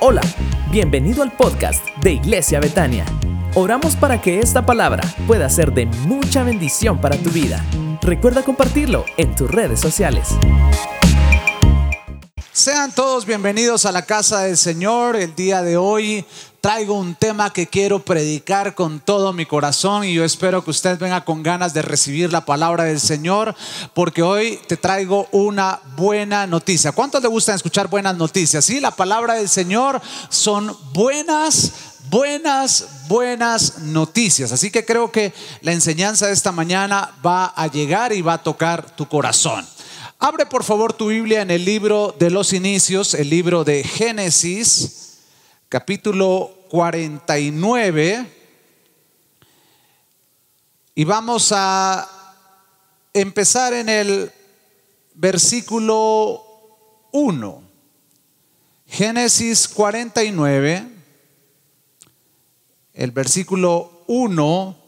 Hola, bienvenido al podcast de Iglesia Betania. Oramos para que esta palabra pueda ser de mucha bendición para tu vida. Recuerda compartirlo en tus redes sociales. Sean todos bienvenidos a la casa del Señor. El día de hoy traigo un tema que quiero predicar con todo mi corazón y yo espero que usted venga con ganas de recibir la palabra del Señor porque hoy te traigo una buena noticia. ¿Cuántos le gustan escuchar buenas noticias? Sí, la palabra del Señor son buenas buenas, buenas noticias. Así que creo que la enseñanza de esta mañana va a llegar y va a tocar tu corazón. Abre por favor tu Biblia en el libro de los inicios, el libro de Génesis, capítulo 49. Y vamos a empezar en el versículo 1. Génesis 49, el versículo 1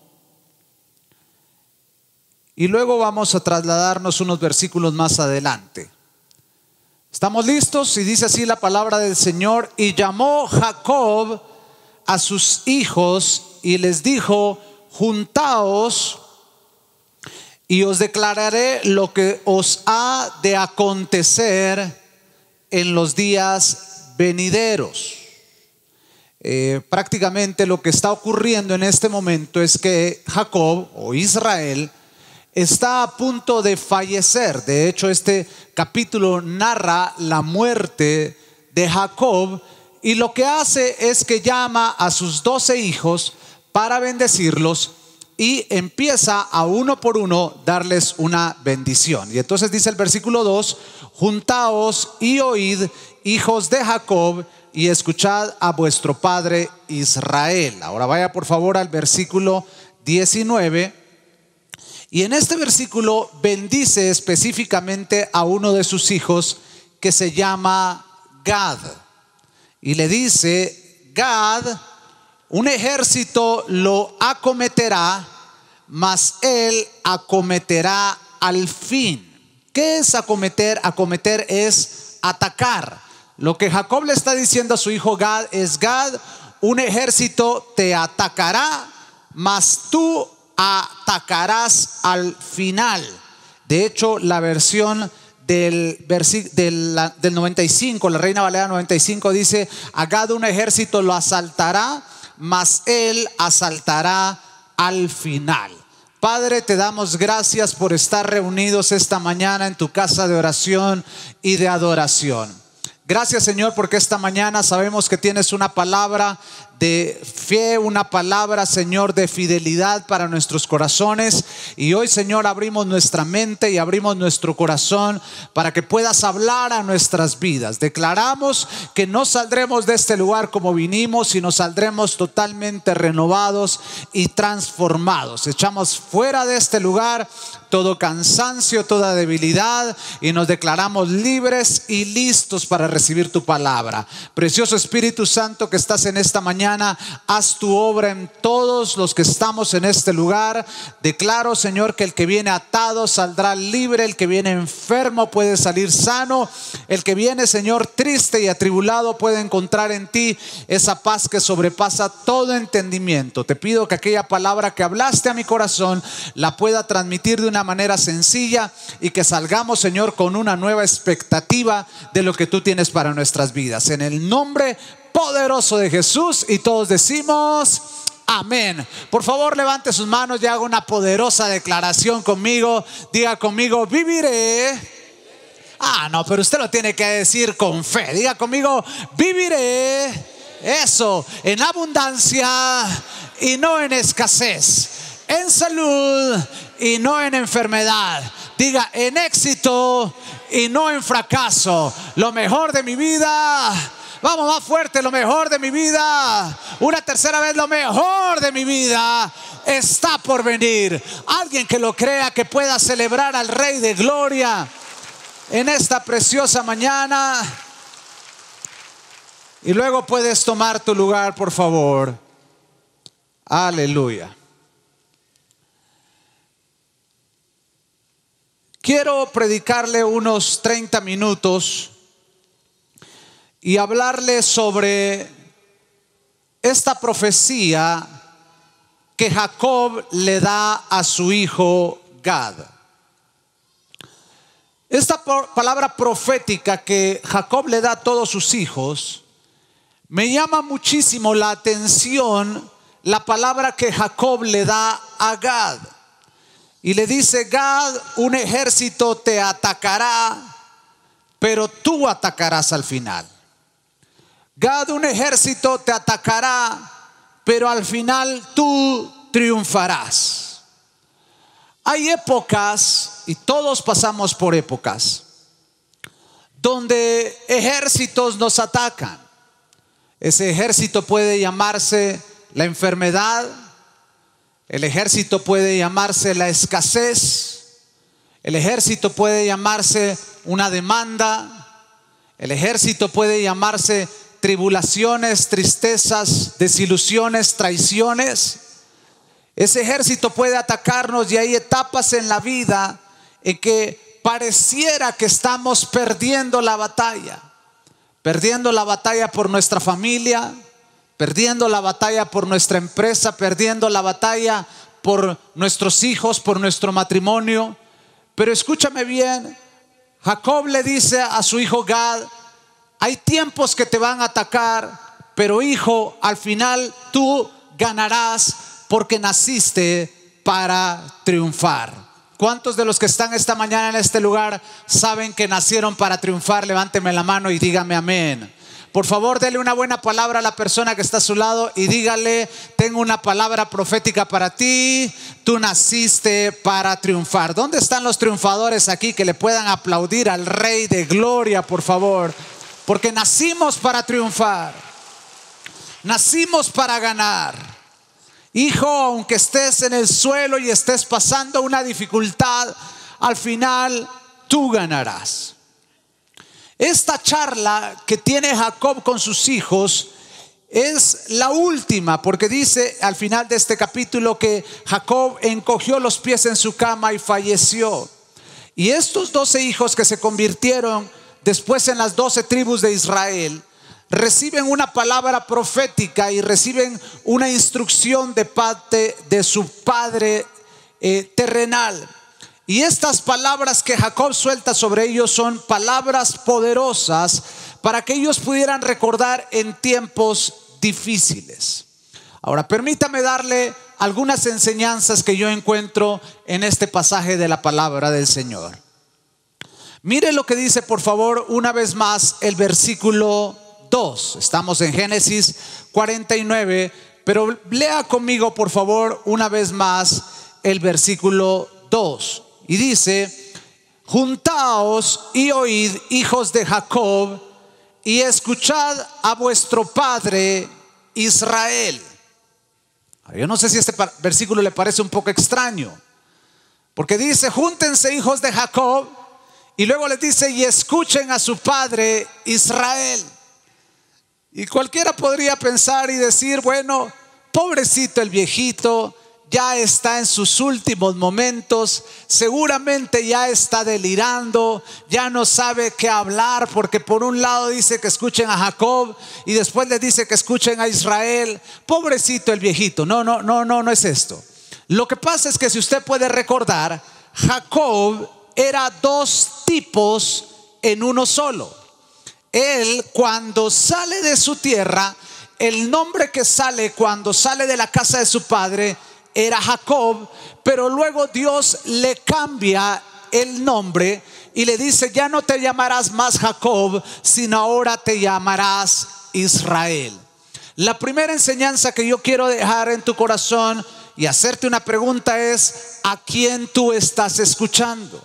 y luego vamos a trasladarnos unos versículos más adelante. ¿Estamos listos? Y dice así la palabra del Señor. Y llamó Jacob a sus hijos y les dijo, juntaos y os declararé lo que os ha de acontecer en los días venideros. Eh, prácticamente lo que está ocurriendo en este momento es que Jacob o Israel está a punto de fallecer. De hecho, este capítulo narra la muerte de Jacob y lo que hace es que llama a sus doce hijos para bendecirlos y empieza a uno por uno darles una bendición. Y entonces dice el versículo 2, juntaos y oíd, hijos de Jacob, y escuchad a vuestro padre Israel. Ahora vaya por favor al versículo 19 y en este versículo bendice específicamente a uno de sus hijos que se llama Gad. Y le dice, Gad, un ejército lo acometerá, mas él acometerá al fin. ¿Qué es acometer? Acometer es atacar. Lo que Jacob le está diciendo a su hijo Gad es, Gad, un ejército te atacará, mas tú atacarás al final. De hecho, la versión del, del, del 95, la Reina Valera 95 dice, Agado un ejército lo asaltará, mas él asaltará al final. Padre, te damos gracias por estar reunidos esta mañana en tu casa de oración y de adoración. Gracias Señor porque esta mañana sabemos que tienes una palabra de fe, una palabra, Señor, de fidelidad para nuestros corazones. Y hoy, Señor, abrimos nuestra mente y abrimos nuestro corazón para que puedas hablar a nuestras vidas. Declaramos que no saldremos de este lugar como vinimos, sino saldremos totalmente renovados y transformados. Echamos fuera de este lugar todo cansancio, toda debilidad y nos declaramos libres y listos para recibir tu palabra. Precioso Espíritu Santo que estás en esta haz tu obra en todos los que estamos en este lugar. Declaro, Señor, que el que viene atado saldrá libre, el que viene enfermo puede salir sano, el que viene, Señor, triste y atribulado puede encontrar en ti esa paz que sobrepasa todo entendimiento. Te pido que aquella palabra que hablaste a mi corazón la pueda transmitir de una manera sencilla y que salgamos, Señor, con una nueva expectativa de lo que tú tienes para nuestras vidas. En el nombre poderoso de Jesús y todos decimos amén. Por favor, levante sus manos y haga una poderosa declaración conmigo. Diga conmigo, viviré. Ah, no, pero usted lo tiene que decir con fe. Diga conmigo, viviré. Eso, en abundancia y no en escasez. En salud y no en enfermedad. Diga, en éxito y no en fracaso. Lo mejor de mi vida Vamos más fuerte, lo mejor de mi vida. Una tercera vez, lo mejor de mi vida está por venir. Alguien que lo crea, que pueda celebrar al Rey de Gloria en esta preciosa mañana. Y luego puedes tomar tu lugar, por favor. Aleluya. Quiero predicarle unos 30 minutos y hablarle sobre esta profecía que Jacob le da a su hijo Gad. Esta palabra profética que Jacob le da a todos sus hijos, me llama muchísimo la atención la palabra que Jacob le da a Gad. Y le dice, Gad, un ejército te atacará, pero tú atacarás al final. Gad, un ejército te atacará, pero al final tú triunfarás. Hay épocas, y todos pasamos por épocas, donde ejércitos nos atacan. Ese ejército puede llamarse la enfermedad, el ejército puede llamarse la escasez, el ejército puede llamarse una demanda, el ejército puede llamarse tribulaciones, tristezas, desilusiones, traiciones. Ese ejército puede atacarnos y hay etapas en la vida en que pareciera que estamos perdiendo la batalla. Perdiendo la batalla por nuestra familia, perdiendo la batalla por nuestra empresa, perdiendo la batalla por nuestros hijos, por nuestro matrimonio. Pero escúchame bien, Jacob le dice a su hijo Gad, hay tiempos que te van a atacar, pero hijo, al final tú ganarás porque naciste para triunfar. ¿Cuántos de los que están esta mañana en este lugar saben que nacieron para triunfar? Levánteme la mano y dígame amén. Por favor, dele una buena palabra a la persona que está a su lado y dígale, tengo una palabra profética para ti, tú naciste para triunfar. ¿Dónde están los triunfadores aquí que le puedan aplaudir al Rey de Gloria, por favor? Porque nacimos para triunfar. Nacimos para ganar. Hijo, aunque estés en el suelo y estés pasando una dificultad, al final tú ganarás. Esta charla que tiene Jacob con sus hijos es la última, porque dice al final de este capítulo que Jacob encogió los pies en su cama y falleció. Y estos doce hijos que se convirtieron después en las doce tribus de Israel, reciben una palabra profética y reciben una instrucción de parte de su padre eh, terrenal. Y estas palabras que Jacob suelta sobre ellos son palabras poderosas para que ellos pudieran recordar en tiempos difíciles. Ahora, permítame darle algunas enseñanzas que yo encuentro en este pasaje de la palabra del Señor. Mire lo que dice, por favor, una vez más el versículo 2. Estamos en Génesis 49, pero lea conmigo, por favor, una vez más el versículo 2. Y dice, juntaos y oíd, hijos de Jacob, y escuchad a vuestro padre Israel. Yo no sé si este versículo le parece un poco extraño, porque dice, júntense hijos de Jacob y luego le dice, y escuchen a su padre Israel. Y cualquiera podría pensar y decir, bueno, pobrecito el viejito, ya está en sus últimos momentos, seguramente ya está delirando, ya no sabe qué hablar, porque por un lado dice que escuchen a Jacob y después le dice que escuchen a Israel. Pobrecito el viejito, no, no, no, no, no es esto. Lo que pasa es que si usted puede recordar, Jacob era dos tipos en uno solo. Él cuando sale de su tierra, el nombre que sale cuando sale de la casa de su padre era Jacob, pero luego Dios le cambia el nombre y le dice, ya no te llamarás más Jacob, sino ahora te llamarás Israel. La primera enseñanza que yo quiero dejar en tu corazón y hacerte una pregunta es, ¿a quién tú estás escuchando?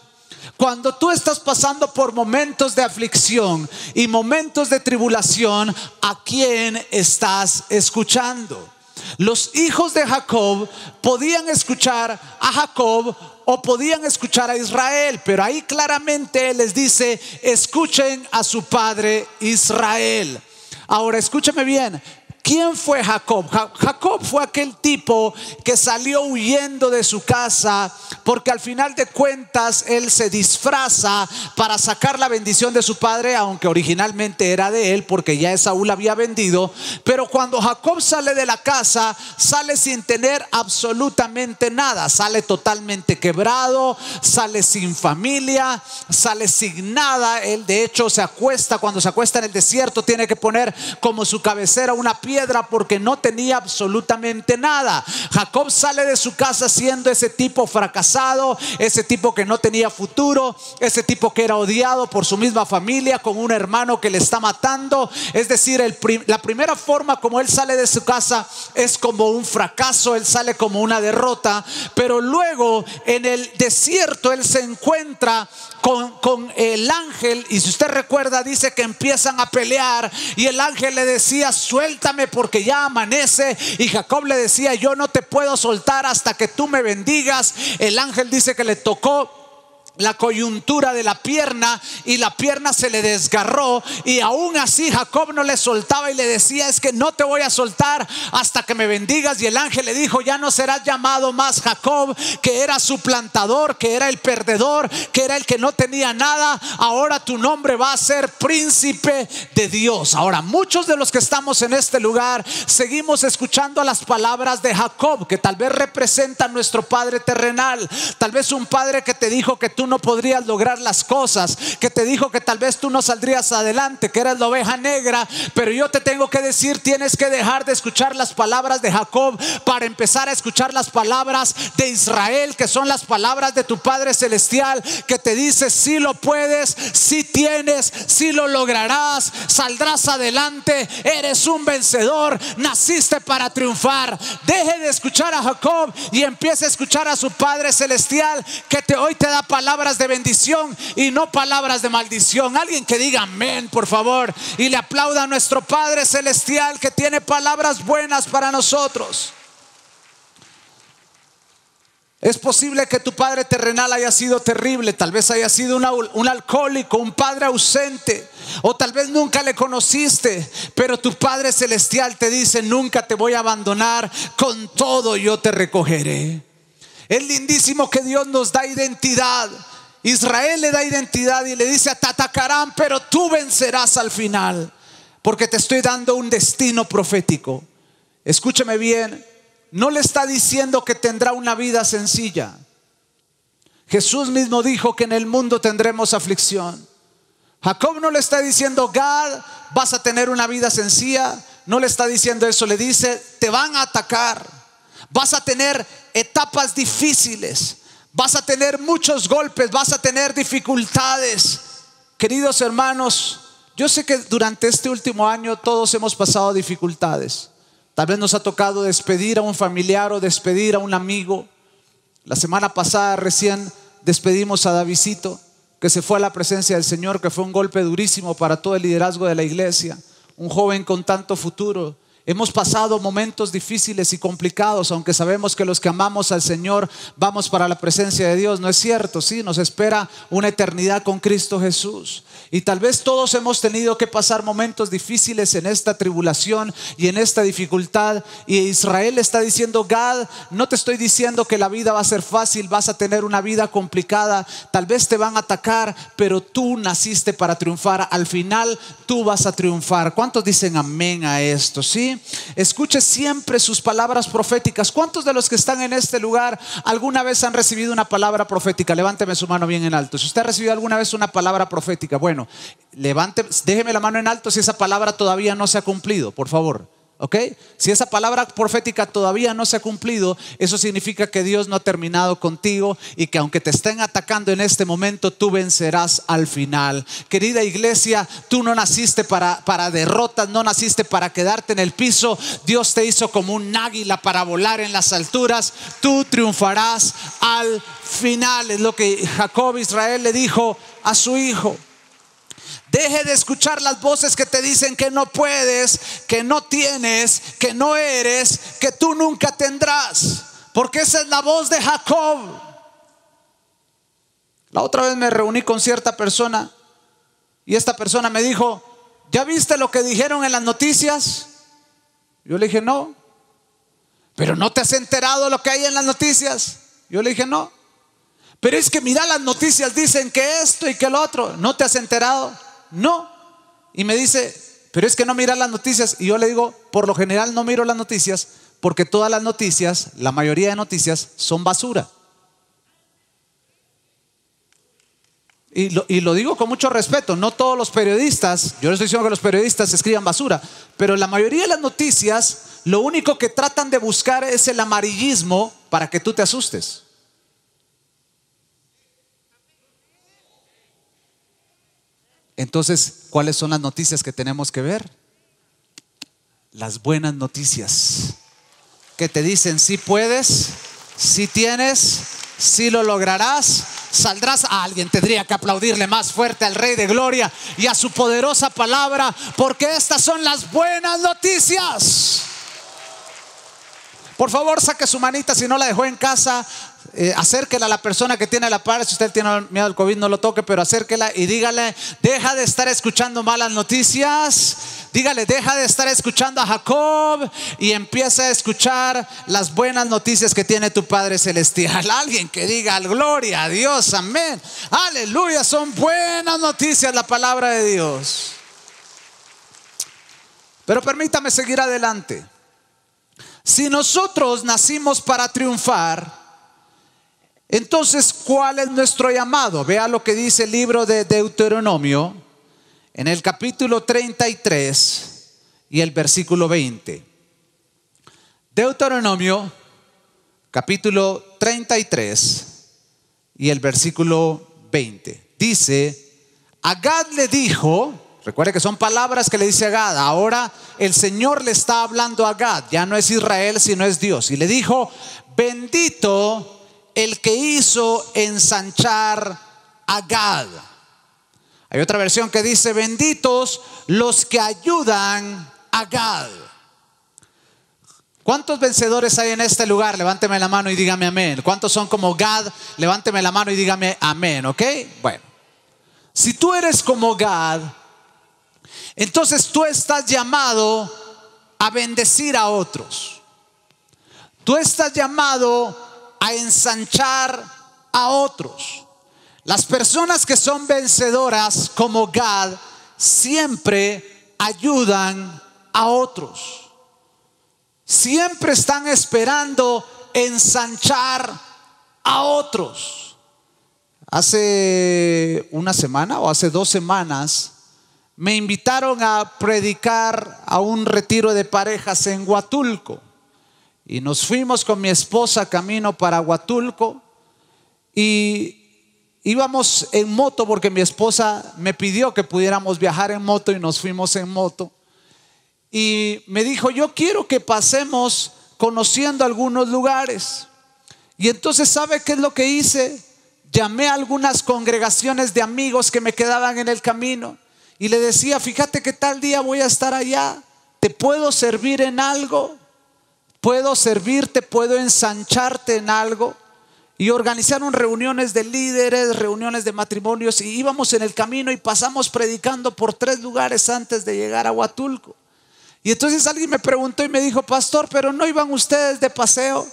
Cuando tú estás pasando por momentos de aflicción y momentos de tribulación, ¿a quién estás escuchando? Los hijos de Jacob podían escuchar a Jacob o podían escuchar a Israel, pero ahí claramente les dice, escuchen a su padre Israel. Ahora, escúcheme bien, ¿Quién fue Jacob? Jacob fue aquel tipo que salió huyendo de su casa porque al final de cuentas él se disfraza para sacar la bendición de su padre, aunque originalmente era de él porque ya Esaú la había vendido. Pero cuando Jacob sale de la casa, sale sin tener absolutamente nada, sale totalmente quebrado, sale sin familia, sale sin nada. Él de hecho se acuesta, cuando se acuesta en el desierto, tiene que poner como su cabecera una piedra porque no tenía absolutamente nada. Jacob sale de su casa siendo ese tipo fracasado, ese tipo que no tenía futuro, ese tipo que era odiado por su misma familia, con un hermano que le está matando. Es decir, la primera forma como él sale de su casa es como un fracaso, él sale como una derrota, pero luego en el desierto él se encuentra con, el ángel y si usted recuerda dice que empiezan a pelear y el ángel le decía suéltame porque ya amanece. Y Jacob le decía, yo no te puedo soltar hasta que tú me bendigas. El ángel dice que le tocó la coyuntura de la pierna y la pierna se le desgarró y aún así Jacob no le soltaba y le decía es que no te voy a soltar hasta que me bendigas y el ángel le dijo ya no serás llamado más Jacob que era su plantador que era el perdedor que era el que no tenía nada. Ahora tu nombre va a ser príncipe de Dios ahora muchos de los que estamos en este lugar seguimos escuchando las palabras de Jacob que tal vez representan nuestro padre terrenal. Tal vez un padre que te dijo que tú no podrías lograr las cosas, que te dijo que tal vez tú no saldrías adelante, que eras la oveja negra, pero yo te tengo que decir, tienes que dejar de escuchar las palabras de Jacob para empezar a escuchar las palabras de Israel, que son las palabras de tu Padre Celestial, que te dice, si lo puedes, si tienes, si lo lograrás, saldrás adelante, eres un vencedor, naciste para triunfar. Deje de escuchar a Jacob y empiece a escuchar a su Padre Celestial, que te, hoy te da palabras palabras de bendición y no palabras de maldición. Alguien que diga amén, por favor, y le aplauda a nuestro Padre Celestial que tiene palabras buenas para nosotros. Es posible que tu padre terrenal haya sido terrible, tal vez haya sido un alcohólico, un padre ausente, o tal vez nunca le conociste, pero tu Padre Celestial te dice, nunca te voy a abandonar, con todo yo te recogeré. Es lindísimo que Dios nos da identidad. Israel le da identidad y le dice, te atacarán, pero tú vencerás al final, porque te estoy dando un destino profético. Escúcheme bien, no le está diciendo que tendrá una vida sencilla. Jesús mismo dijo que en el mundo tendremos aflicción. Jacob no le está diciendo, Gad, vas a tener una vida sencilla. No le está diciendo eso, le dice, te van a atacar vas a tener etapas difíciles, vas a tener muchos golpes, vas a tener dificultades. Queridos hermanos, yo sé que durante este último año todos hemos pasado dificultades. Tal vez nos ha tocado despedir a un familiar o despedir a un amigo. La semana pasada recién despedimos a Davidito, que se fue a la presencia del Señor, que fue un golpe durísimo para todo el liderazgo de la iglesia. Un joven con tanto futuro, Hemos pasado momentos difíciles y complicados, aunque sabemos que los que amamos al Señor vamos para la presencia de Dios. No es cierto, sí, nos espera una eternidad con Cristo Jesús. Y tal vez todos hemos tenido que pasar momentos difíciles en esta tribulación y en esta dificultad. Y Israel está diciendo, Gad, no te estoy diciendo que la vida va a ser fácil, vas a tener una vida complicada, tal vez te van a atacar, pero tú naciste para triunfar. Al final tú vas a triunfar. ¿Cuántos dicen amén a esto? Sí. Escuche siempre sus palabras proféticas. ¿Cuántos de los que están en este lugar alguna vez han recibido una palabra profética? Levánteme su mano bien en alto. Si usted ha recibido alguna vez una palabra profética, bueno, levante, déjeme la mano en alto si esa palabra todavía no se ha cumplido, por favor. ¿Ok? Si esa palabra profética todavía no se ha cumplido, eso significa que Dios no ha terminado contigo y que aunque te estén atacando en este momento, tú vencerás al final. Querida iglesia, tú no naciste para, para derrotas, no naciste para quedarte en el piso. Dios te hizo como un águila para volar en las alturas. Tú triunfarás al final. Es lo que Jacob Israel le dijo a su hijo. Deje de escuchar las voces que te dicen que no puedes, que no tienes, que no eres, que tú nunca tendrás. Porque esa es la voz de Jacob. La otra vez me reuní con cierta persona y esta persona me dijo, ¿ya viste lo que dijeron en las noticias? Yo le dije, no. Pero no te has enterado lo que hay en las noticias. Yo le dije, no. Pero es que mira, las noticias dicen que esto y que lo otro. ¿No te has enterado? No. Y me dice, pero es que no mira las noticias. Y yo le digo, por lo general no miro las noticias porque todas las noticias, la mayoría de noticias, son basura. Y lo, digo con mucho respeto, no todos los periodistas, yo no estoy diciendo que los periodistas escriban basura, pero la mayoría de las noticias lo único que tratan de buscar es el amarillismo para que tú te asustes. Entonces, ¿cuáles son las noticias que tenemos que ver? Las buenas noticias. Que te dicen si puedes, si tienes, si lo lograrás, saldrás. A alguien tendría que aplaudirle más fuerte al Rey de Gloria y a su poderosa palabra, porque estas son las buenas noticias. Por favor, saque su manita si no la dejó en casa. Eh, acérquela a la persona que tiene la par. Si usted tiene miedo al COVID, no lo toque, pero acérquela y dígale: Deja de estar escuchando malas noticias. Dígale: Deja de estar escuchando a Jacob y empieza a escuchar las buenas noticias que tiene tu Padre Celestial. Alguien que diga: Gloria a Dios, amén. Aleluya, son buenas noticias la palabra de Dios. Pero permítame seguir adelante. Si nosotros nacimos para triunfar, entonces, ¿cuál es nuestro llamado? Vea lo que dice el libro de Deuteronomio en el capítulo 33 y el versículo 20. Deuteronomio, capítulo 33 y el versículo 20. Dice, Agad le dijo, Recuerde que son palabras que le dice a Gad. Ahora el Señor le está hablando a Gad. Ya no es Israel, sino es Dios. Y le dijo, bendito el que hizo ensanchar a Gad. Hay otra versión que dice, benditos los que ayudan a Gad. ¿Cuántos vencedores hay en este lugar? Levánteme la mano y dígame amén. ¿Cuántos son como Gad? Levánteme la mano y dígame amén, ¿ok? Bueno, si tú eres como Gad, entonces tú estás llamado a bendecir a otros. Tú estás llamado a ensanchar a otros. Las personas que son vencedoras como Gad siempre ayudan a otros. Siempre están esperando ensanchar a otros. Hace una semana o hace dos semanas me invitaron a predicar a un retiro de parejas en Huatulco. Y nos fuimos con mi esposa camino para Huatulco y íbamos en moto porque mi esposa me pidió que pudiéramos viajar en moto y nos fuimos en moto. Y me dijo, yo quiero que pasemos conociendo algunos lugares. Y entonces, ¿sabe qué es lo que hice? Llamé a algunas congregaciones de amigos que me quedaban en el camino y le decía, fíjate que tal día voy a estar allá, ¿te puedo servir en algo? ¿Puedo servirte? ¿Puedo ensancharte en algo? Y organizaron reuniones de líderes, reuniones de matrimonios y íbamos en el camino y pasamos predicando por tres lugares antes de llegar a Huatulco. Y entonces alguien me preguntó y me dijo, pastor, pero no iban ustedes de paseo.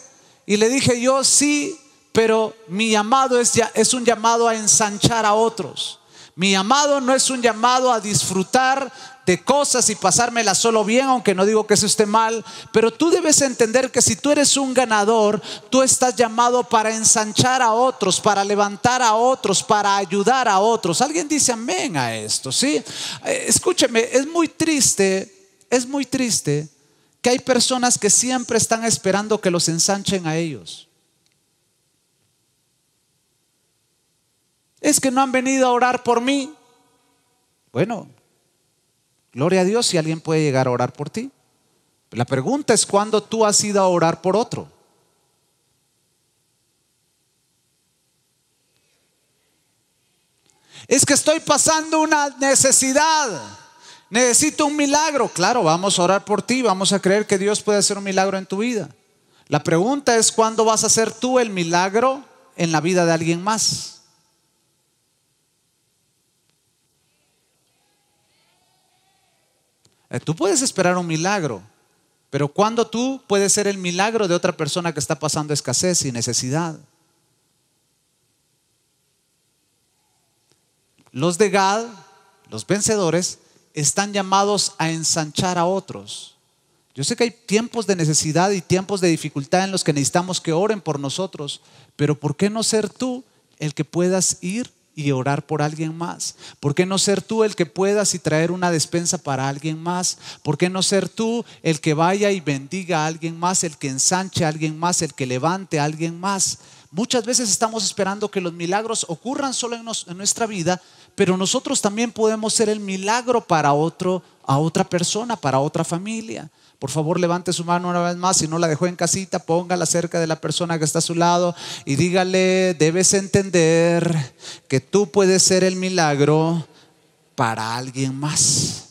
Y le dije yo, sí, pero mi llamado es, ya, es un llamado a ensanchar a otros. Mi llamado no es un llamado a disfrutar de cosas y pasármela solo bien, aunque no digo que eso esté mal, pero tú debes entender que si tú eres un ganador, tú estás llamado para ensanchar a otros, para levantar a otros, para ayudar a otros. Alguien dice amén a esto, ¿sí? Eh, escúcheme, es muy triste, es muy triste que hay personas que siempre están esperando que los ensanchen a ellos. Es que no han venido a orar por mí. Bueno, gloria a Dios si alguien puede llegar a orar por ti. La pregunta es cuándo tú has ido a orar por otro. Es que estoy pasando una necesidad. Necesito un milagro. Claro, vamos a orar por ti. Vamos a creer que Dios puede hacer un milagro en tu vida. La pregunta es cuándo vas a hacer tú el milagro en la vida de alguien más. Tú puedes esperar un milagro, Pero cuando tú puedes ser el milagro de otra persona que está pasando escasez y necesidad. Los de Gad, los vencedores, están llamados a ensanchar a otros. Yo sé que hay tiempos de necesidad y tiempos de dificultad en los que necesitamos que oren por nosotros, pero ¿por qué no ser tú el que puedas ir y orar por alguien más? ¿Por qué no ser tú el que puedas y traer una despensa para alguien más? ¿Por qué no ser tú el que vaya y bendiga a alguien más, el que ensanche a alguien más, el que levante a alguien más? Muchas veces estamos esperando que los milagros ocurran solo en, nuestra vida, pero nosotros también podemos ser el milagro para otro, a otra persona, para otra familia. Por favor, levante su mano una vez más. Si no la dejó en casita, póngala cerca de la persona que está a su lado y dígale, debes entender que tú puedes ser el milagro para alguien más.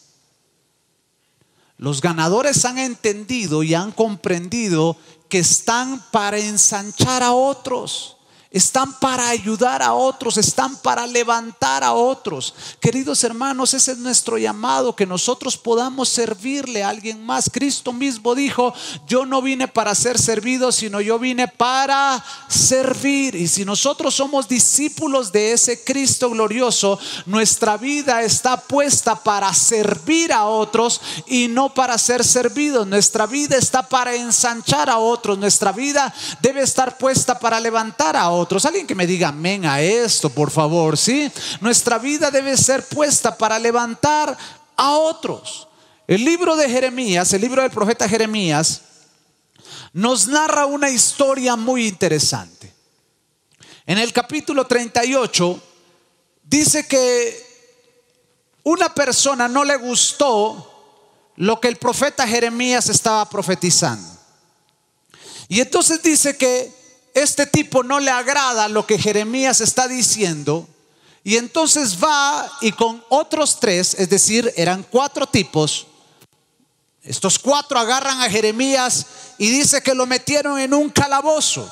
Los ganadores han entendido y han comprendido que están para ensanchar a otros están para ayudar a otros, están para levantar a otros. Queridos hermanos, ese es nuestro llamado, que nosotros podamos servirle a alguien más. Cristo mismo dijo, yo no vine para ser servido, sino yo vine para servir. Y si nosotros somos discípulos de ese Cristo glorioso, nuestra vida está puesta para servir a otros y no para ser servidos. Nuestra vida está para ensanchar a otros. Nuestra vida debe estar puesta para levantar a otros otros. Alguien que me diga amén a esto, por favor, ¿sí? Nuestra vida debe ser puesta para levantar a otros. El libro de Jeremías, el libro del profeta Jeremías, nos narra una historia muy interesante. En el capítulo 38 dice que una persona no le gustó lo que el profeta Jeremías estaba profetizando. Y entonces dice que este tipo no le agrada lo que Jeremías está diciendo. Y entonces va y con otros tres, es decir, eran cuatro tipos, estos cuatro agarran a Jeremías y dice que lo metieron en un calabozo.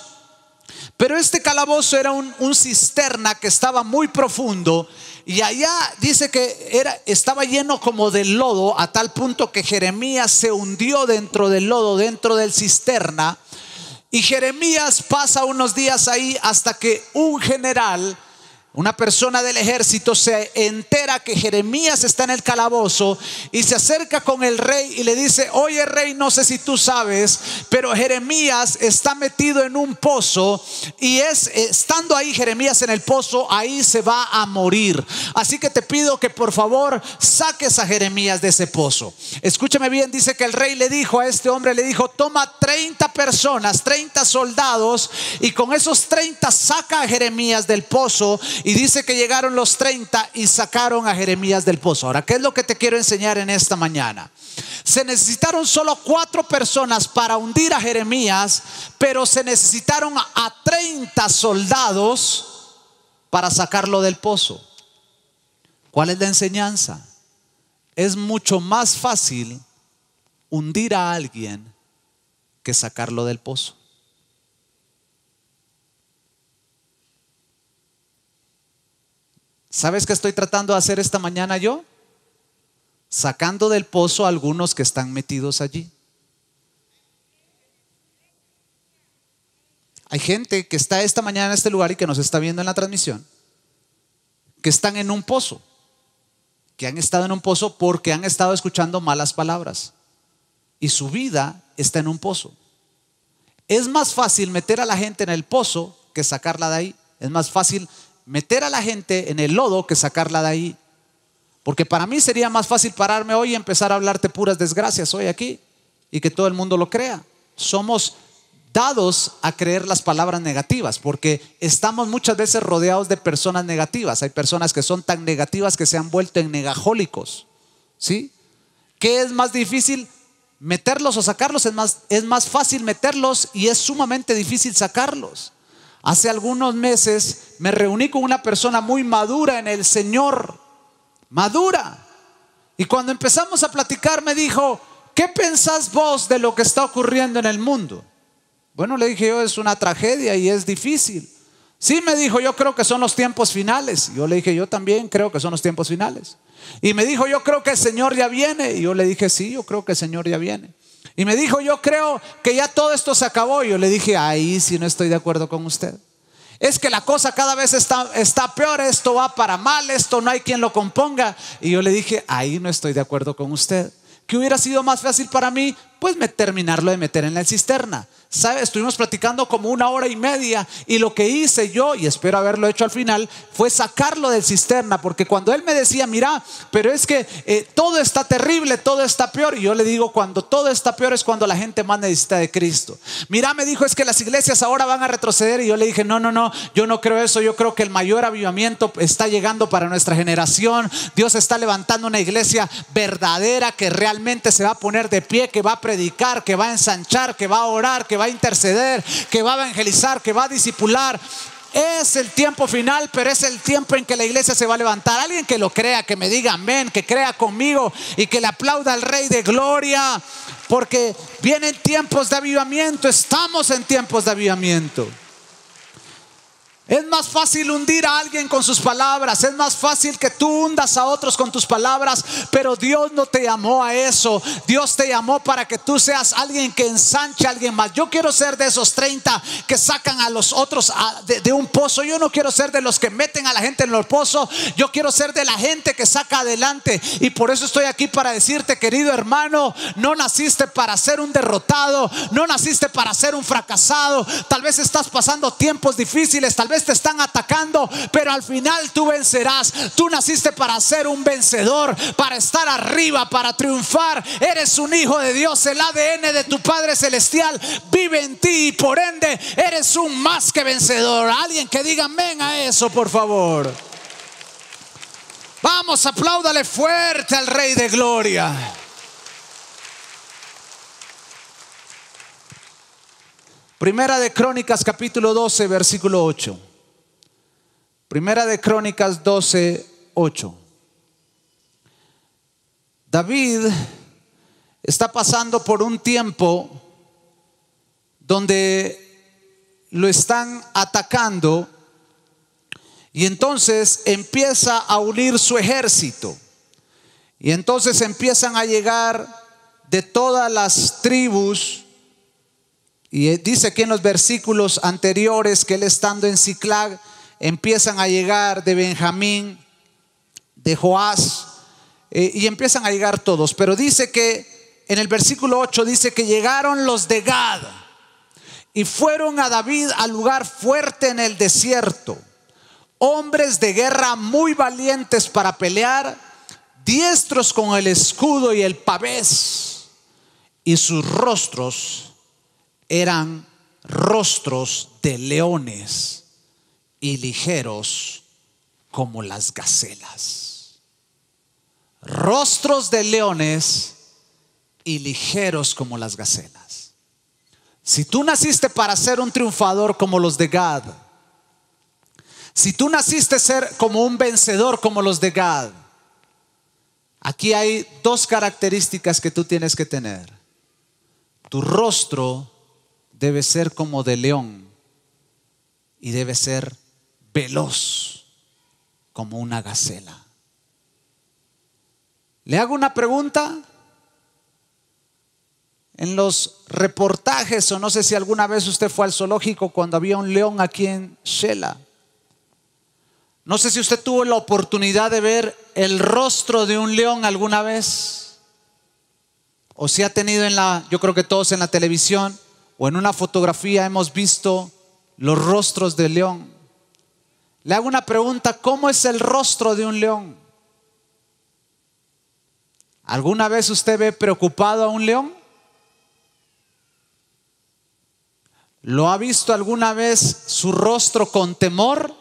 Pero este calabozo era un, cisterna que estaba muy profundo y allá dice que era, estaba lleno como de lodo a tal punto que Jeremías se hundió dentro del lodo, dentro del cisterna. Y Jeremías pasa unos días ahí hasta que un general una persona del ejército se entera que Jeremías está en el calabozo y se acerca con el rey y le dice, oye rey, no sé si tú sabes, pero Jeremías está metido en un pozo y es, estando ahí Jeremías en el pozo, ahí se va a morir. Así que te pido que por favor saques a Jeremías de ese pozo. Escúchame bien, dice que el rey le dijo a este hombre, le dijo, toma 30 personas, 30 soldados y con esos 30 saca a Jeremías del pozo y dice que llegaron los 30 y sacaron a Jeremías del pozo. Ahora, ¿qué es lo que te quiero enseñar en esta mañana? Se necesitaron solo cuatro personas para hundir a Jeremías, pero se necesitaron a 30 soldados para sacarlo del pozo. ¿Cuál es la enseñanza? Es mucho más fácil hundir a alguien que sacarlo del pozo. ¿Sabes qué estoy tratando de hacer esta mañana yo? Sacando del pozo a algunos que están metidos allí. Hay gente que está esta mañana en este lugar y que nos está viendo en la transmisión, que están en un pozo, que han estado en un pozo porque han estado escuchando malas palabras y su vida está en un pozo. Es más fácil meter a la gente en el pozo que sacarla de ahí. Es más fácil meter a la gente en el lodo que sacarla de ahí. Porque para mí sería más fácil pararme hoy y empezar a hablarte puras desgracias hoy aquí y que todo el mundo lo crea. Somos dados a creer las palabras negativas porque estamos muchas veces rodeados de personas negativas. Hay personas que son tan negativas que se han vuelto en negajólicos. ¿Sí? ¿Qué es más difícil? Meterlos o sacarlos es más, es más fácil meterlos y es sumamente difícil sacarlos. Hace algunos meses me reuní con una persona muy madura en el Señor, madura. Y cuando empezamos a platicar me dijo, ¿qué pensás vos de lo que está ocurriendo en el mundo? Bueno, le dije yo, es una tragedia y es difícil. Sí, me dijo, yo creo que son los tiempos finales. Yo le dije, yo también creo que son los tiempos finales. Y me dijo, yo creo que el Señor ya viene. Y yo le dije, sí, yo creo que el Señor ya viene. Y me dijo, yo creo que ya todo esto se acabó. Yo le dije, ahí sí no estoy de acuerdo con usted. Es que la cosa cada vez está, está peor, esto va para mal, esto no hay quien lo componga. Y yo le dije, ahí no estoy de acuerdo con usted. ¿Qué hubiera sido más fácil para mí? Pues me, terminarlo de meter en la cisterna. ¿Sabe? Estuvimos platicando como una hora y media y lo que hice yo, y espero haberlo hecho al final, fue sacarlo del cisterna, porque cuando él me decía, mira, pero es que eh, todo está terrible, todo está peor, y yo le digo, cuando todo está peor es cuando la gente más necesita de Cristo. Mira, me dijo, es que las iglesias ahora van a retroceder, y yo le dije, no, no, no, yo no creo eso, yo creo que el mayor avivamiento está llegando para nuestra generación, Dios está levantando una iglesia verdadera que realmente se va a poner de pie, que va a predicar, que va a ensanchar, que va a orar, que va a interceder, que va a evangelizar, que va a discipular. Es el tiempo final, pero es el tiempo en que la iglesia se va a levantar. Alguien que lo crea, que me diga amén, que crea conmigo y que le aplauda al Rey de Gloria, porque vienen tiempos de avivamiento, estamos en tiempos de avivamiento. Es más fácil hundir a alguien con sus palabras, es más fácil que tú hundas a otros con tus palabras, pero Dios no te llamó a eso. Dios te llamó para que tú seas alguien que ensanche a alguien más. Yo quiero ser de esos 30 que sacan a los otros de, un pozo. Yo no quiero ser de los que meten a la gente en el pozo. Yo quiero ser de la gente que saca adelante. Y por eso estoy aquí para decirte, querido hermano, no naciste para ser un derrotado, no naciste para ser un fracasado. Tal vez estás pasando tiempos difíciles, tal vez te están atacando, pero al final tú vencerás. Tú naciste para ser un vencedor, para estar arriba, para triunfar. Eres un hijo de Dios, el ADN de tu Padre Celestial vive en ti y por ende eres un más que vencedor. Alguien que diga amén a eso, por favor. Vamos, apláudale fuerte al Rey de Gloria. Primera de Crónicas capítulo 12, versículo 8. Primera de Crónicas 12, 8. David está pasando por un tiempo donde lo están atacando y entonces empieza a unir su ejército. Y entonces empiezan a llegar de todas las tribus. Y dice que en los versículos anteriores que él estando en Ciclag empiezan a llegar de Benjamín, de Joás, eh, y empiezan a llegar todos. Pero dice que en el versículo 8 dice que llegaron los de Gad y fueron a David al lugar fuerte en el desierto, hombres de guerra muy valientes para pelear, diestros con el escudo y el pavés, y sus rostros eran rostros de leones y ligeros como las gacelas. Rostros de leones y ligeros como las gacelas. Si tú naciste para ser un triunfador como los de Gad, si tú naciste ser como un vencedor como los de Gad, aquí hay dos características que tú tienes que tener. Tu rostro debe ser como de león y debe ser veloz como una gacela. Le hago una pregunta. En los reportajes, o no sé si alguna vez usted fue al zoológico cuando había un león aquí en Shela. No sé si usted tuvo la oportunidad de ver el rostro de un león alguna vez. O si ha tenido en la, yo creo que todos en la televisión o en una fotografía hemos visto los rostros del león. Le hago una pregunta, ¿cómo es el rostro de un león? ¿Alguna vez usted ve preocupado a un león? ¿Lo ha visto alguna vez su rostro con temor?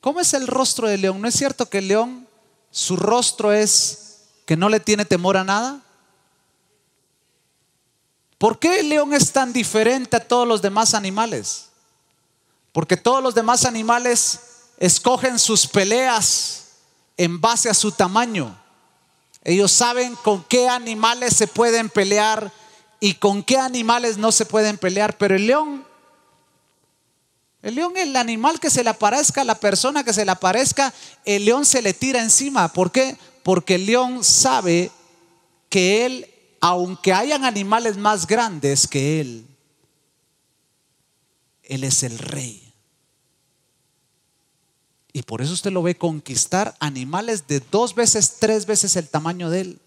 ¿Cómo es el rostro del león? ¿No es cierto que el león, su rostro es que no le tiene temor a nada? ¿Por qué el león es tan diferente a todos los demás animales? Porque todos los demás animales escogen sus peleas en base a su tamaño. Ellos saben con qué animales se pueden pelear y con qué animales no se pueden pelear. Pero el león, el león, el animal que se le aparezca, la persona que se le aparezca, el león se le tira encima. ¿Por qué? Porque el león sabe que Él, aunque hayan animales más grandes que Él, Él es el rey. Y por eso usted lo ve conquistar animales de dos veces, tres veces el tamaño de Él.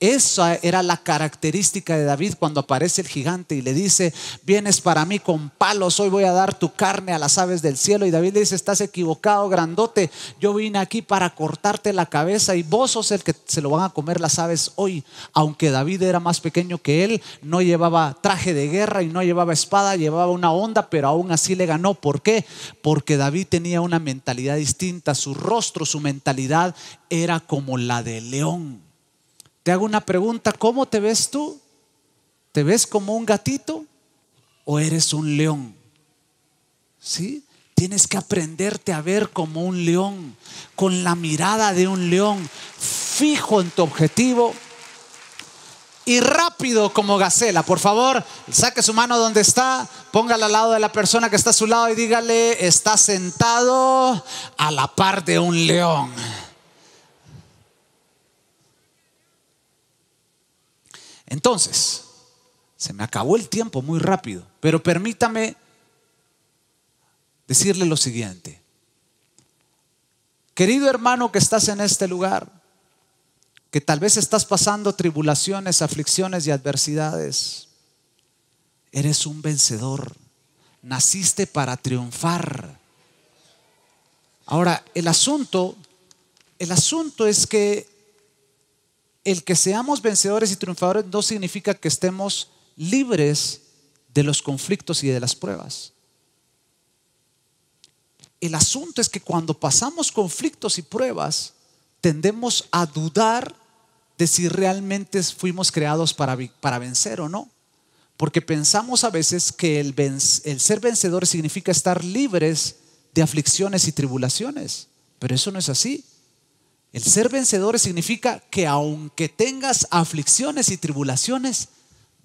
Esa era la característica de David cuando aparece el gigante y le dice, vienes para mí con palos, hoy voy a dar tu carne a las aves del cielo. Y David le dice, estás equivocado, grandote, yo vine aquí para cortarte la cabeza y vos sos el que se lo van a comer las aves hoy. Aunque David era más pequeño que él, no llevaba traje de guerra y no llevaba espada, llevaba una onda, pero aún así le ganó. ¿Por qué? Porque David tenía una mentalidad distinta, su rostro, su mentalidad era como la de león. Te hago una pregunta, ¿cómo te ves tú? ¿Te ves como un gatito o eres un león? ¿Sí? Tienes que aprenderte a ver como un león, con la mirada de un león, fijo en tu objetivo y rápido como gacela. Por favor, saque su mano donde está, póngala al lado de la persona que está a su lado y dígale, está sentado a la par de un león. Entonces, se me acabó el tiempo muy rápido, pero permítame decirle lo siguiente. Querido hermano que estás en este lugar, que tal vez estás pasando tribulaciones, aflicciones y adversidades, eres un vencedor, naciste para triunfar. Ahora, el asunto, el asunto es que el que seamos vencedores y triunfadores no significa que estemos libres de los conflictos y de las pruebas. El asunto es que cuando pasamos conflictos y pruebas, tendemos a dudar de si realmente fuimos creados para, para vencer o no. Porque pensamos a veces que el, el ser vencedores significa estar libres de aflicciones y tribulaciones, pero eso no es así. El ser vencedores significa que aunque tengas aflicciones y tribulaciones,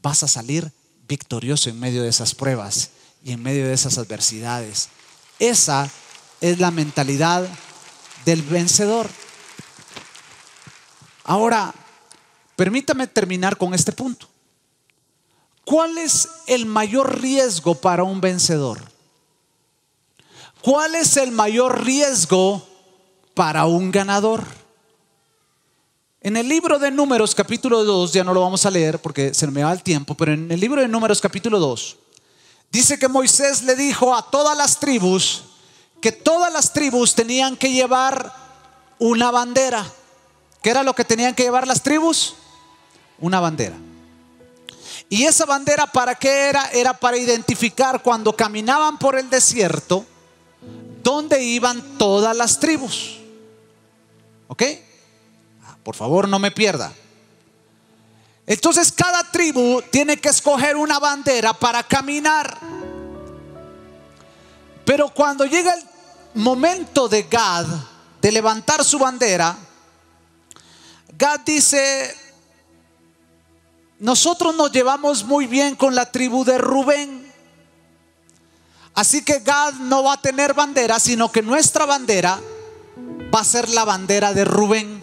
vas a salir victorioso en medio de esas pruebas y en medio de esas adversidades. Esa es la mentalidad del vencedor. Ahora, permítame terminar con este punto. ¿Cuál es el mayor riesgo para un vencedor? ¿Cuál es el mayor riesgo para un ganador. En el libro de Números capítulo 2, ya no lo vamos a leer porque se me va el tiempo, pero en el libro de Números capítulo 2, dice que Moisés le dijo a todas las tribus que todas las tribus tenían que llevar una bandera. ¿Qué era lo que tenían que llevar las tribus? Una bandera. Y esa bandera para qué era? Era para identificar cuando caminaban por el desierto, dónde iban todas las tribus. ¿Ok? Por favor, no me pierda. Entonces cada tribu tiene que escoger una bandera para caminar. Pero cuando llega el momento de Gad de levantar su bandera, Gad dice, nosotros nos llevamos muy bien con la tribu de Rubén. Así que Gad no va a tener bandera, sino que nuestra bandera va a ser la bandera de Rubén.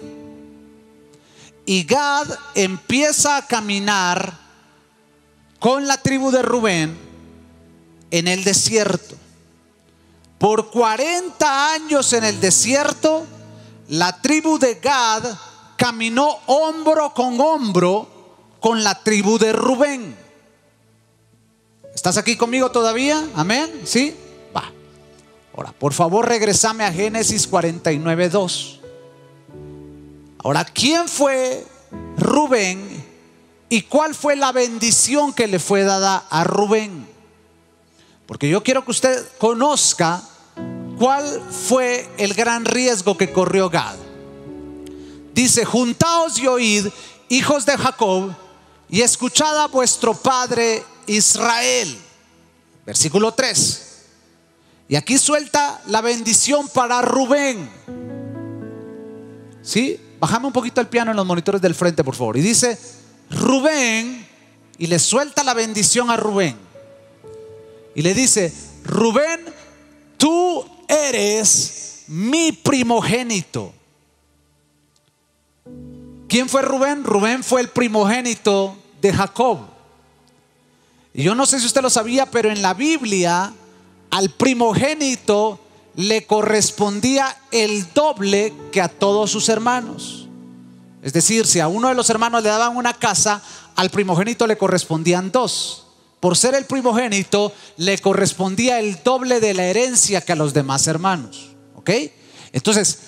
Y Gad empieza a caminar con la tribu de Rubén en el desierto. Por 40 años en el desierto, la tribu de Gad caminó hombro con hombro con la tribu de Rubén. ¿Estás aquí conmigo todavía? Amén. ¿Sí? Por favor, regresame a Génesis 49, 2. Ahora, ¿quién fue Rubén y cuál fue la bendición que le fue dada a Rubén? Porque yo quiero que usted conozca cuál fue el gran riesgo que corrió Gad. Dice, juntaos y oíd, hijos de Jacob, y escuchad a vuestro padre Israel. Versículo 3. Y aquí suelta la bendición para Rubén. ¿Sí? Bájame un poquito el piano en los monitores del frente, por favor. Y dice, Rubén, y le suelta la bendición a Rubén. Y le dice, Rubén, tú eres mi primogénito. ¿Quién fue Rubén? Rubén fue el primogénito de Jacob. Y yo no sé si usted lo sabía, pero en la Biblia al primogénito le correspondía el doble que a todos sus hermanos. Es decir, si a uno de los hermanos le daban una casa, al primogénito le correspondían dos. Por ser el primogénito, le correspondía el doble de la herencia que a los demás hermanos. ¿Ok? Entonces,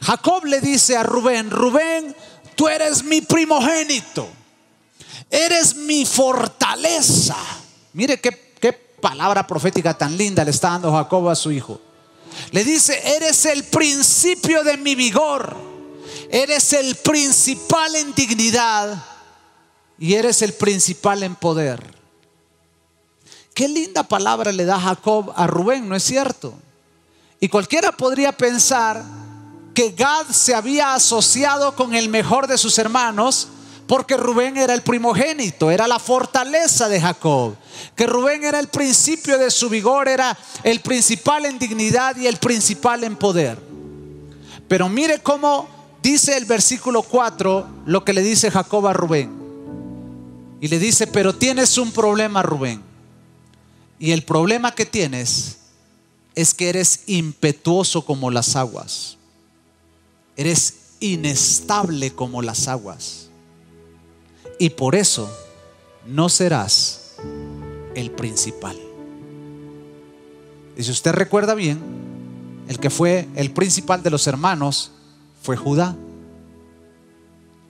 Jacob le dice a Rubén, Rubén, tú eres mi primogénito, eres mi fortaleza. Mire qué, palabra profética tan linda le está dando Jacob a su hijo. Le dice, eres el principio de mi vigor, eres el principal en dignidad y eres el principal en poder. Qué linda palabra le da Jacob a Rubén, ¿no es cierto? Y cualquiera podría pensar que Gad se había asociado con el mejor de sus hermanos porque Rubén era el primogénito, era la fortaleza de Jacob, que Rubén era el principio de su vigor, era el principal en dignidad y el principal en poder. Pero mire cómo dice el versículo 4 lo que le dice Jacob a Rubén. Y le dice, pero tienes un problema, Rubén. Y el problema que tienes es que eres impetuoso como las aguas. Eres inestable como las aguas. Y por eso no serás el principal. Y si usted recuerda bien, el que fue el principal de los hermanos fue Judá,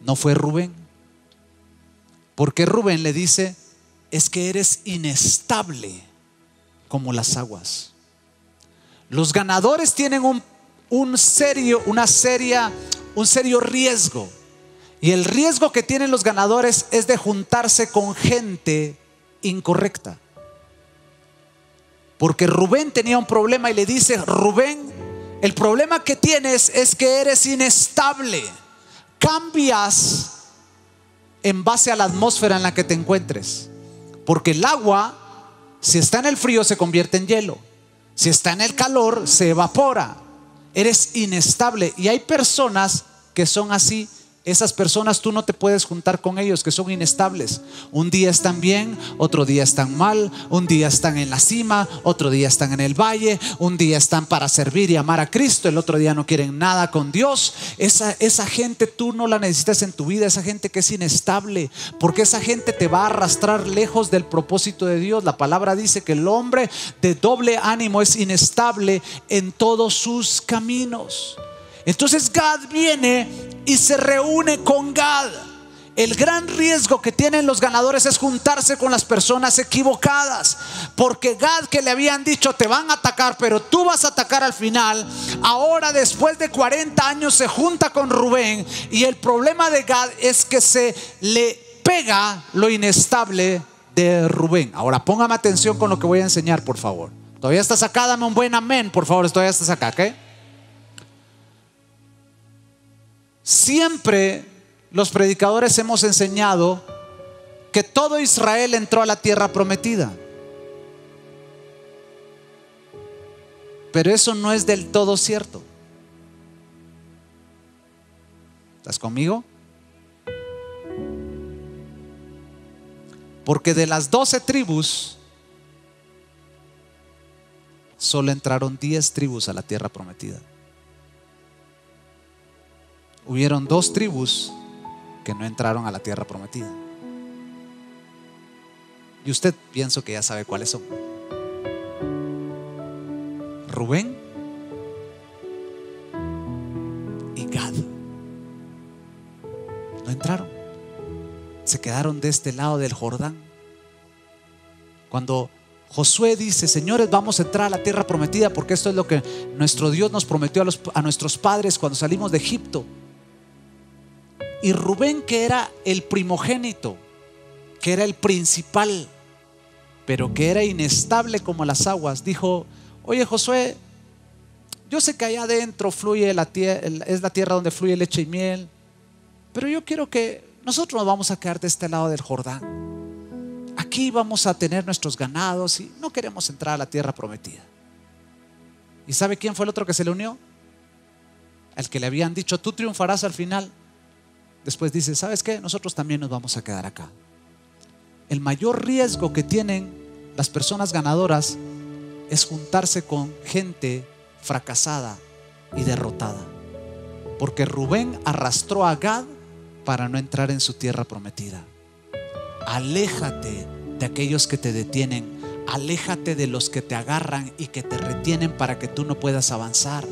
no fue Rubén. Porque Rubén le dice, es que eres inestable como las aguas. Los ganadores tienen un, un serio, una seria, un serio riesgo. Y el riesgo que tienen los ganadores es de juntarse con gente incorrecta. Porque Rubén tenía un problema y le dice, Rubén, el problema que tienes es que eres inestable. Cambias en base a la atmósfera en la que te encuentres. Porque el agua, si está en el frío, se convierte en hielo. Si está en el calor, se evapora. Eres inestable. Y hay personas que son así esas personas tú no te puedes juntar con ellos que son inestables. Un día están bien, otro día están mal, un día están en la cima, otro día están en el valle, un día están para servir y amar a Cristo, el otro día no quieren nada con Dios. Esa, esa gente tú no la necesitas en tu vida, esa gente que es inestable, porque esa gente te va a arrastrar lejos del propósito de Dios. La palabra dice que el hombre de doble ánimo es inestable en todos sus caminos. Entonces Gad viene y se reúne con Gad. El gran riesgo que tienen los ganadores es juntarse con las personas equivocadas. Porque Gad que le habían dicho te van a atacar, pero tú vas a atacar al final. Ahora después de 40 años se junta con Rubén. Y el problema de Gad es que se le pega lo inestable de Rubén. Ahora póngame atención con lo que voy a enseñar, por favor. Todavía estás acá, dame un buen amén, por favor. Todavía estás acá, ¿ok? Siempre los predicadores hemos enseñado que todo Israel entró a la tierra prometida. Pero eso no es del todo cierto. ¿Estás conmigo? Porque de las doce tribus, solo entraron diez tribus a la tierra prometida hubieron dos tribus que no entraron a la tierra prometida. Y usted pienso que ya sabe cuáles son. Rubén y Gad. No entraron. Se quedaron de este lado del Jordán. Cuando Josué dice, señores, vamos a entrar a la tierra prometida porque esto es lo que nuestro Dios nos prometió a, nuestros padres cuando salimos de Egipto. Y Rubén, que era el primogénito, que era el principal, pero que era inestable como las aguas, dijo, oye Josué, yo sé que allá adentro fluye la tierra, es la tierra donde fluye leche y miel, pero yo quiero que nosotros nos vamos a quedar de este lado del Jordán. Aquí vamos a tener nuestros ganados y no queremos entrar a la tierra prometida. ¿Y sabe quién fue el otro que se le unió? El que le habían dicho, tú triunfarás al final. Después dice, ¿sabes qué? Nosotros también nos vamos a quedar acá. El mayor riesgo que tienen las personas ganadoras es juntarse con gente fracasada y derrotada. Porque Rubén arrastró a Gad para no entrar en su tierra prometida. Aléjate de aquellos que te detienen. Aléjate de los que te agarran y que te retienen para que tú no puedas avanzar.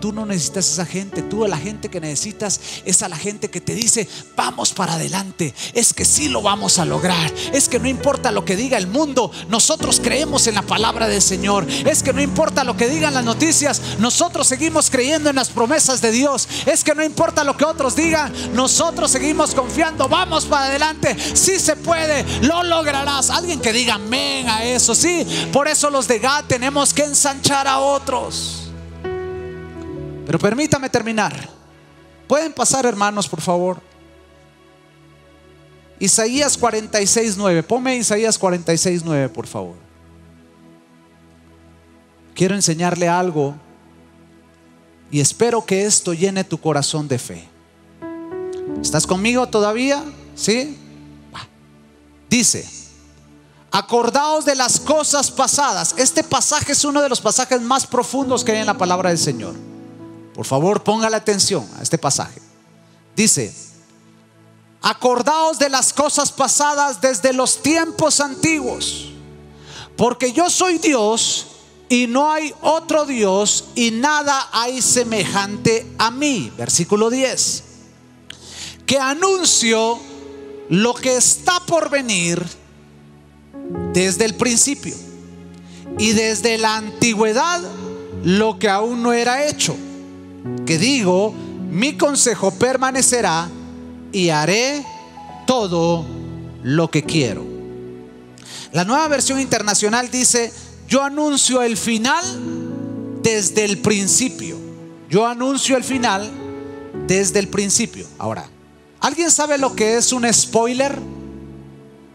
Tú no necesitas esa gente, tú a la gente que necesitas es a la gente que te dice, vamos para adelante, es que sí lo vamos a lograr, es que no importa lo que diga el mundo, nosotros creemos en la palabra del Señor, es que no importa lo que digan las noticias, nosotros seguimos creyendo en las promesas de Dios, es que no importa lo que otros digan, nosotros seguimos confiando, vamos para adelante, sí se puede, lo lograrás. Alguien que diga amén a eso, sí, por eso los de GAD tenemos que ensanchar a otros. Pero permítame terminar. Pueden pasar, hermanos, por favor. Isaías 46, 9. Ponme Isaías 46, 9, por favor. Quiero enseñarle algo y espero que esto llene tu corazón de fe. ¿Estás conmigo todavía? ¿Sí? Dice, acordaos de las cosas pasadas. Este pasaje es uno de los pasajes más profundos que hay en la palabra del Señor. Por favor, ponga la atención a este pasaje. Dice, acordaos de las cosas pasadas desde los tiempos antiguos, porque yo soy Dios y no hay otro Dios y nada hay semejante a mí. Versículo 10. Que anuncio lo que está por venir desde el principio y desde la antigüedad lo que aún no era hecho que digo, mi consejo permanecerá y haré todo lo que quiero. La nueva versión internacional dice, yo anuncio el final desde el principio. Yo anuncio el final desde el principio. Ahora, ¿alguien sabe lo que es un spoiler?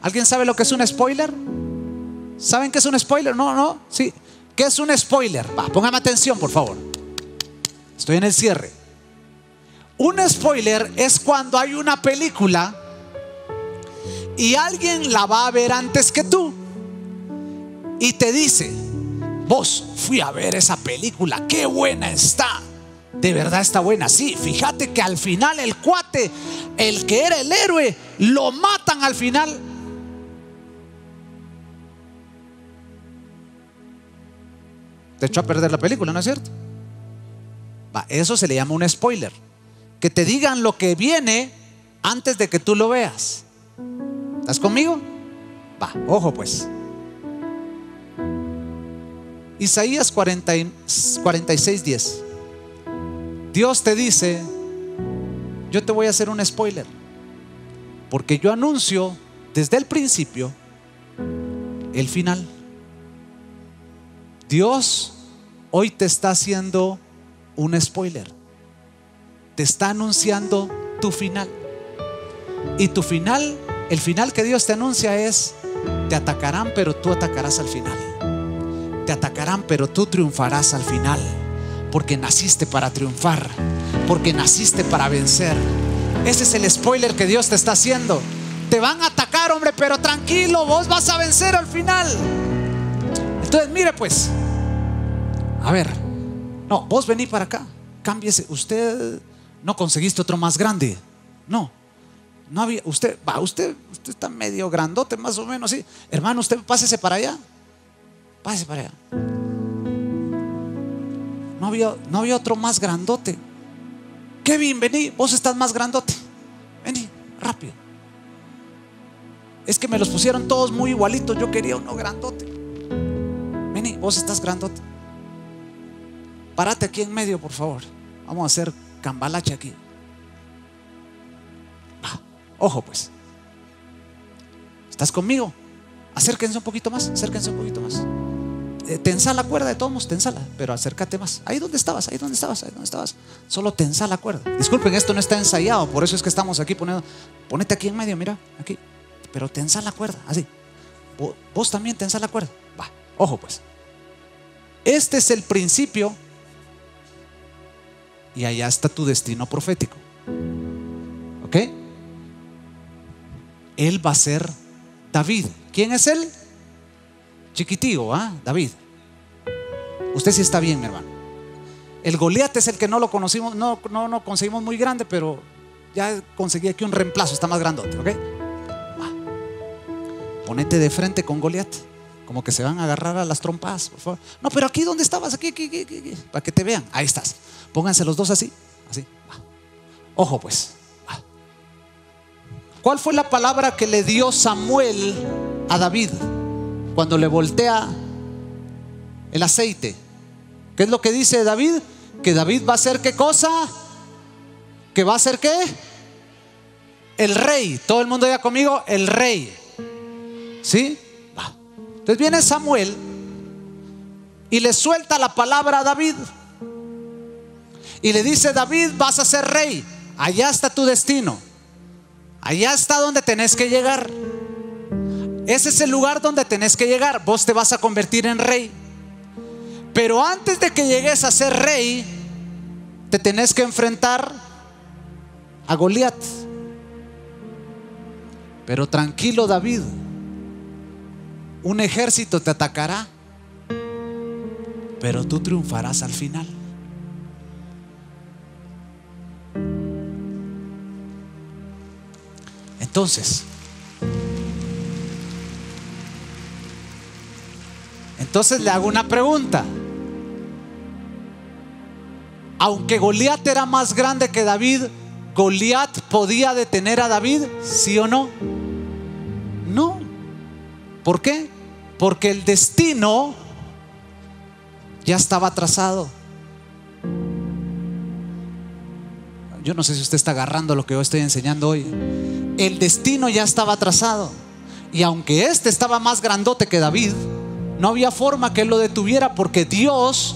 ¿Alguien sabe lo que es un spoiler? ¿Saben qué es un spoiler? No, no, sí. ¿Qué es un spoiler? Va, póngame atención, por favor. Estoy en el cierre. Un spoiler es cuando hay una película y alguien la va a ver antes que tú y te dice, vos fui a ver esa película, qué buena está. De verdad está buena, sí. Fíjate que al final el cuate, el que era el héroe, lo matan al final. Te echó a perder la película, ¿no es cierto? Eso se le llama un spoiler. Que te digan lo que viene antes de que tú lo veas. ¿Estás conmigo? Va, ojo pues. Isaías 46, 10. Dios te dice, yo te voy a hacer un spoiler. Porque yo anuncio desde el principio el final. Dios hoy te está haciendo un spoiler. Te está anunciando tu final. Y tu final, el final que Dios te anuncia es, te atacarán, pero tú atacarás al final. Te atacarán, pero tú triunfarás al final. Porque naciste para triunfar. Porque naciste para vencer. Ese es el spoiler que Dios te está haciendo. Te van a atacar, hombre, pero tranquilo, vos vas a vencer al final. Entonces, mire pues, a ver, no, vos vení para acá, cámbiese. Usted no conseguiste otro más grande. No, no había. Usted, va, usted, usted está medio grandote, más o menos, sí. Hermano, usted pásese para allá. Pásese para allá. No había, no había otro más grandote. Kevin, vení, vos estás más grandote. Vení, rápido. Es que me los pusieron todos muy igualitos. Yo quería uno grandote. Vení, vos estás grandote. Párate aquí en medio, por favor. Vamos a hacer cambalache aquí. ojo, pues. ¿Estás conmigo? Acérquense un poquito más, acérquense un poquito más. Eh, tensa la cuerda de todos, tensala, pero acércate más. Ahí donde estabas, ahí donde estabas, ahí donde estabas. Solo tensa la cuerda. Disculpen, esto no está ensayado, por eso es que estamos aquí poniendo. Ponete aquí en medio, mira, aquí. Pero tensa la cuerda, así. Vos, vos también tensa la cuerda. Va, ojo pues. Este es el principio y allá está tu destino profético. ¿Ok? Él va a ser David. ¿Quién es él? Chiquitigo, ¿ah? David. Usted sí está bien, mi hermano. El Goliat es el que no lo conocimos, no, no, no conseguimos muy grande, pero ya conseguí aquí un reemplazo, está más grandote, ¿ok? Ponete de frente con Goliat, como que se van a agarrar a las trompas, por favor. No, pero aquí donde estabas, aquí, aquí, aquí, aquí, para que te vean. Ahí estás. Pónganse los dos así, así. Ojo, pues. ¿Cuál fue la palabra que le dio Samuel a David cuando le voltea el aceite? ¿Qué es lo que dice David? Que David va a ser qué cosa? ¿Que va a ser qué? El rey. Todo el mundo ya conmigo, el rey. ¿Sí? Entonces viene Samuel y le suelta la palabra a David. Y le dice, David, vas a ser rey. Allá está tu destino. Allá está donde tenés que llegar. Ese es el lugar donde tenés que llegar. Vos te vas a convertir en rey. Pero antes de que llegues a ser rey, te tenés que enfrentar a Goliat. Pero tranquilo David, un ejército te atacará, pero tú triunfarás al final. Entonces, entonces le hago una pregunta. Aunque Goliat era más grande que David, ¿Goliat podía detener a David? ¿Sí o no? ¿Por qué? Porque el destino ya estaba trazado. Yo no sé si usted está agarrando lo que yo estoy enseñando hoy. El destino ya estaba trazado. Y aunque este estaba más grandote que David, no había forma que él lo detuviera porque Dios,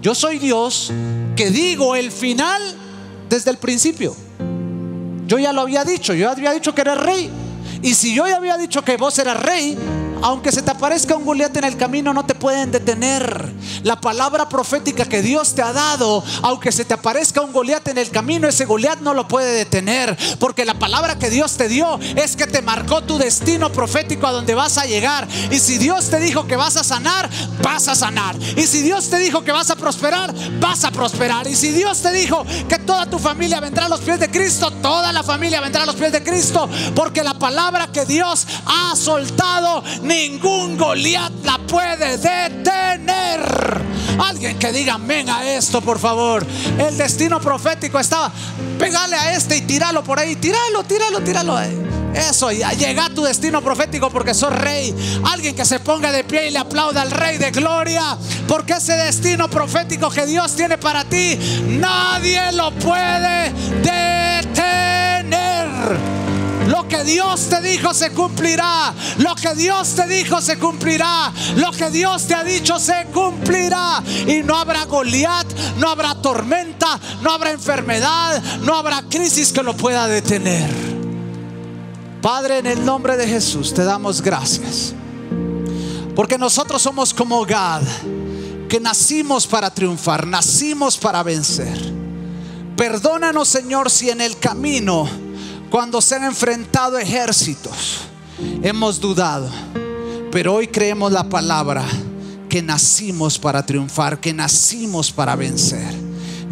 yo soy Dios, que digo el final desde el principio. Yo ya lo había dicho, yo había dicho que eres rey. Y si yo ya había dicho que vos eras rey, aunque se te aparezca un Goliat en el camino, no te pueden detener. La palabra profética que Dios te ha dado, aunque se te aparezca un Goliat en el camino, ese Goliat no lo puede detener. Porque la palabra que Dios te dio es que te marcó tu destino profético a donde vas a llegar. Y si Dios te dijo que vas a sanar, vas a sanar. Y si Dios te dijo que vas a prosperar, vas a prosperar. Y si Dios te dijo que toda tu familia vendrá a los pies de Cristo, toda la familia vendrá a los pies de Cristo. Porque la palabra que Dios ha soltado ningún Goliat la puede detener. Alguien que diga amén a esto, por favor. El destino profético estaba, pegale a este y tíralo por ahí, tíralo, tíralo, tíralo. Eso, llega a tu destino profético porque sos rey. Alguien que se ponga de pie y le aplauda al rey de gloria. Porque ese destino profético que Dios tiene para ti, nadie lo puede detener. Lo que Dios te dijo se cumplirá. Lo que Dios te dijo se cumplirá. Lo que Dios te ha dicho se cumplirá. Y no habrá Goliat, no habrá tormenta, no habrá enfermedad, no habrá crisis que lo pueda detener. Padre, en el nombre de Jesús te damos gracias. Porque nosotros somos como Gad, que nacimos para triunfar, nacimos para vencer. Perdónanos, Señor, si en el camino cuando se han enfrentado ejércitos, hemos dudado. Pero hoy creemos la palabra que nacimos para triunfar, que nacimos para vencer.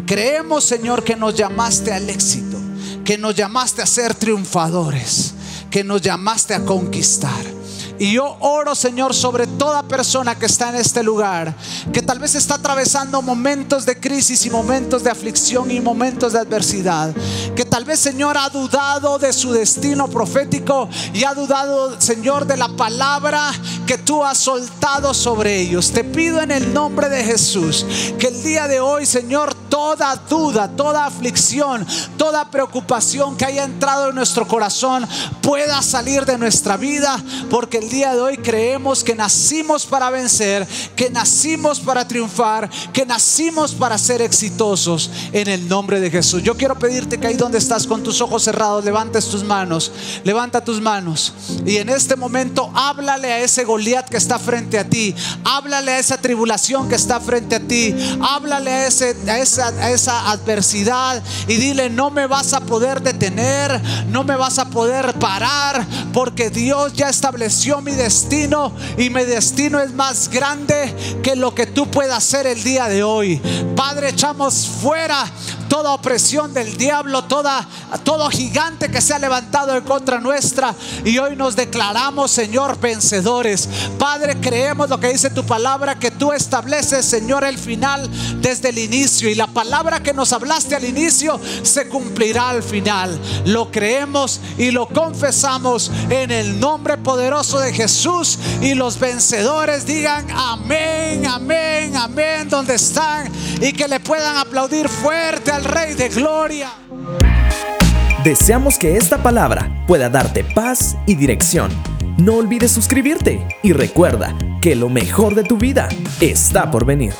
Creemos, Señor, que nos llamaste al éxito, que nos llamaste a ser triunfadores, que nos llamaste a conquistar. Y yo oro, Señor, sobre toda persona que está en este lugar, que tal vez está atravesando momentos de crisis y momentos de aflicción y momentos de adversidad. Que tal vez, Señor, ha dudado de su destino profético y ha dudado, Señor, de la palabra que tú has soltado sobre ellos. Te pido en el nombre de Jesús que el día de hoy, Señor, toda duda, toda aflicción, toda preocupación que haya entrado en nuestro corazón pueda salir de nuestra vida, porque el día de hoy creemos que nacimos para vencer, que nacimos para triunfar, que nacimos para ser exitosos en el nombre de Jesús. Yo quiero pedirte que ahí donde estás con tus ojos cerrados, levantes tus manos, levanta tus manos y en este momento háblale a ese Goliat que está frente a ti, háblale a esa tribulación que está frente a ti, háblale a, ese, a esa a esa adversidad y dile, no me vas a poder detener, no me vas a poder parar, porque Dios ya estableció mi destino y mi destino es más grande que lo que tú puedas hacer el día de hoy. Padre, echamos fuera toda opresión del diablo, toda, todo gigante que se ha levantado en contra nuestra. Y hoy nos declaramos, Señor, vencedores. Padre, creemos lo que dice tu palabra, que tú estableces, Señor, el final desde el inicio. Y la palabra que nos hablaste al inicio se cumplirá al final. Lo creemos y lo confesamos en el nombre poderoso de Jesús. Y los vencedores digan amén, amén, amén, donde están. Y que le puedan aplaudir fuerte Rey de Gloria. Deseamos que esta palabra pueda darte paz y dirección. No olvides suscribirte y recuerda que lo mejor de tu vida está por venir.